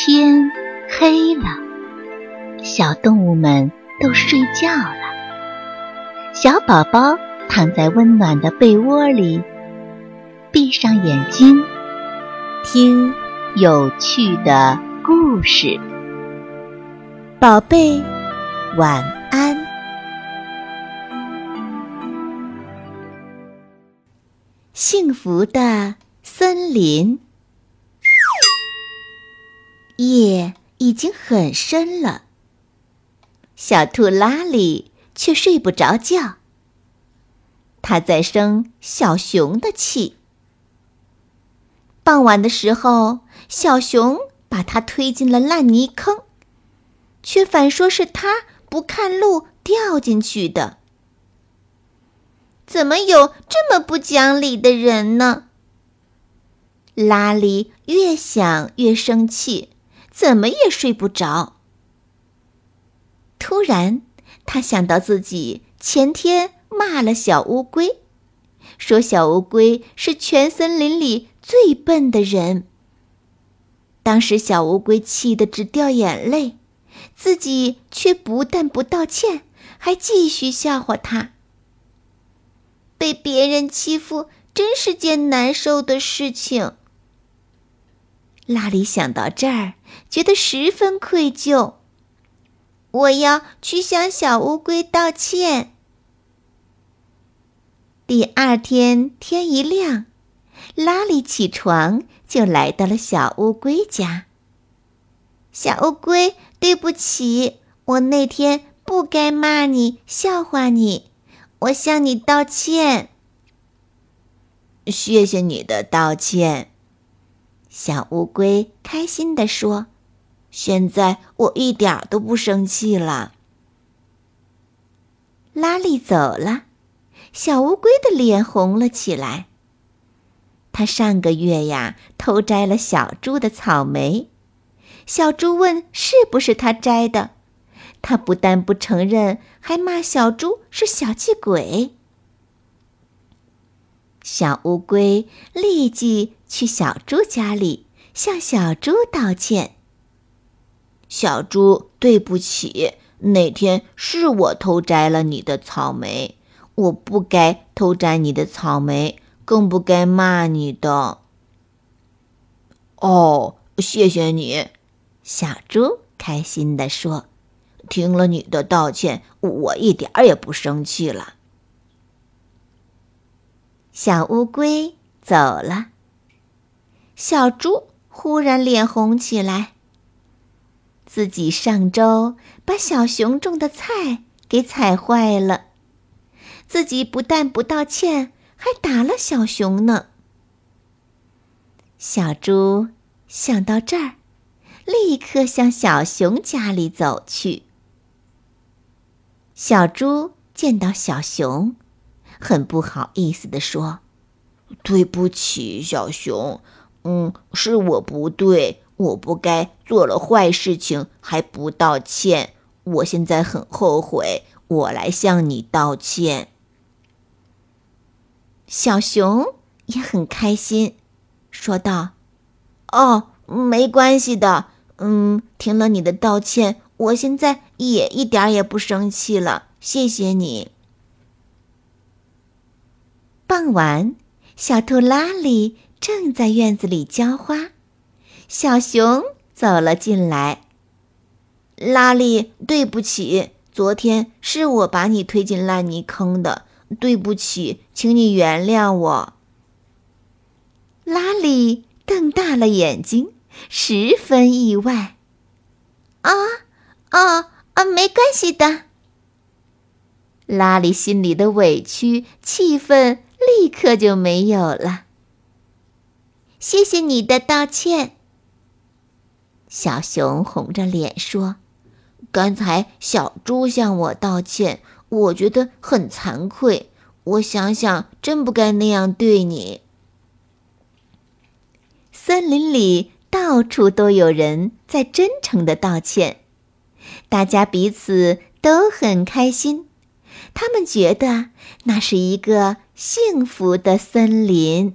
天黑了，小动物们都睡觉了。小宝宝躺在温暖的被窝里，闭上眼睛，听有趣的故事。宝贝，晚安。幸福的森林。夜已经很深了，小兔拉里却睡不着觉。它在生小熊的气。傍晚的时候，小熊把它推进了烂泥坑，却反说是他不看路掉进去的。怎么有这么不讲理的人呢？拉里越想越生气。怎么也睡不着。突然，他想到自己前天骂了小乌龟，说小乌龟是全森林里最笨的人。当时小乌龟气得直掉眼泪，自己却不但不道歉，还继续笑话他。被别人欺负真是件难受的事情。拉里想到这儿，觉得十分愧疚。我要去向小乌龟道歉。第二天天一亮，拉里起床就来到了小乌龟家。小乌龟，对不起，我那天不该骂你、笑话你，我向你道歉。谢谢你的道歉。小乌龟开心地说：“现在我一点都不生气了。”拉力走了，小乌龟的脸红了起来。他上个月呀偷摘了小猪的草莓，小猪问是不是他摘的，他不但不承认，还骂小猪是小气鬼。小乌龟立即去小猪家里向小猪道歉。小猪，对不起，那天是我偷摘了你的草莓，我不该偷摘你的草莓，更不该骂你的。哦，谢谢你，小猪开心地说。听了你的道歉，我一点儿也不生气了。小乌龟走了，小猪忽然脸红起来。自己上周把小熊种的菜给踩坏了，自己不但不道歉，还打了小熊呢。小猪想到这儿，立刻向小熊家里走去。小猪见到小熊。很不好意思地说：“对不起，小熊，嗯，是我不对，我不该做了坏事情还不道歉。我现在很后悔，我来向你道歉。”小熊也很开心，说道：“哦，没关系的，嗯，听了你的道歉，我现在也一点也不生气了，谢谢你。”傍晚，小兔拉里正在院子里浇花，小熊走了进来。拉里，对不起，昨天是我把你推进烂泥坑的，对不起，请你原谅我。拉里瞪大了眼睛，十分意外。啊，啊啊，没关系的。拉里心里的委屈、气愤。立刻就没有了。谢谢你的道歉，小熊红着脸说：“刚才小猪向我道歉，我觉得很惭愧。我想想，真不该那样对你。”森林里到处都有人在真诚的道歉，大家彼此都很开心。他们觉得那是一个幸福的森林。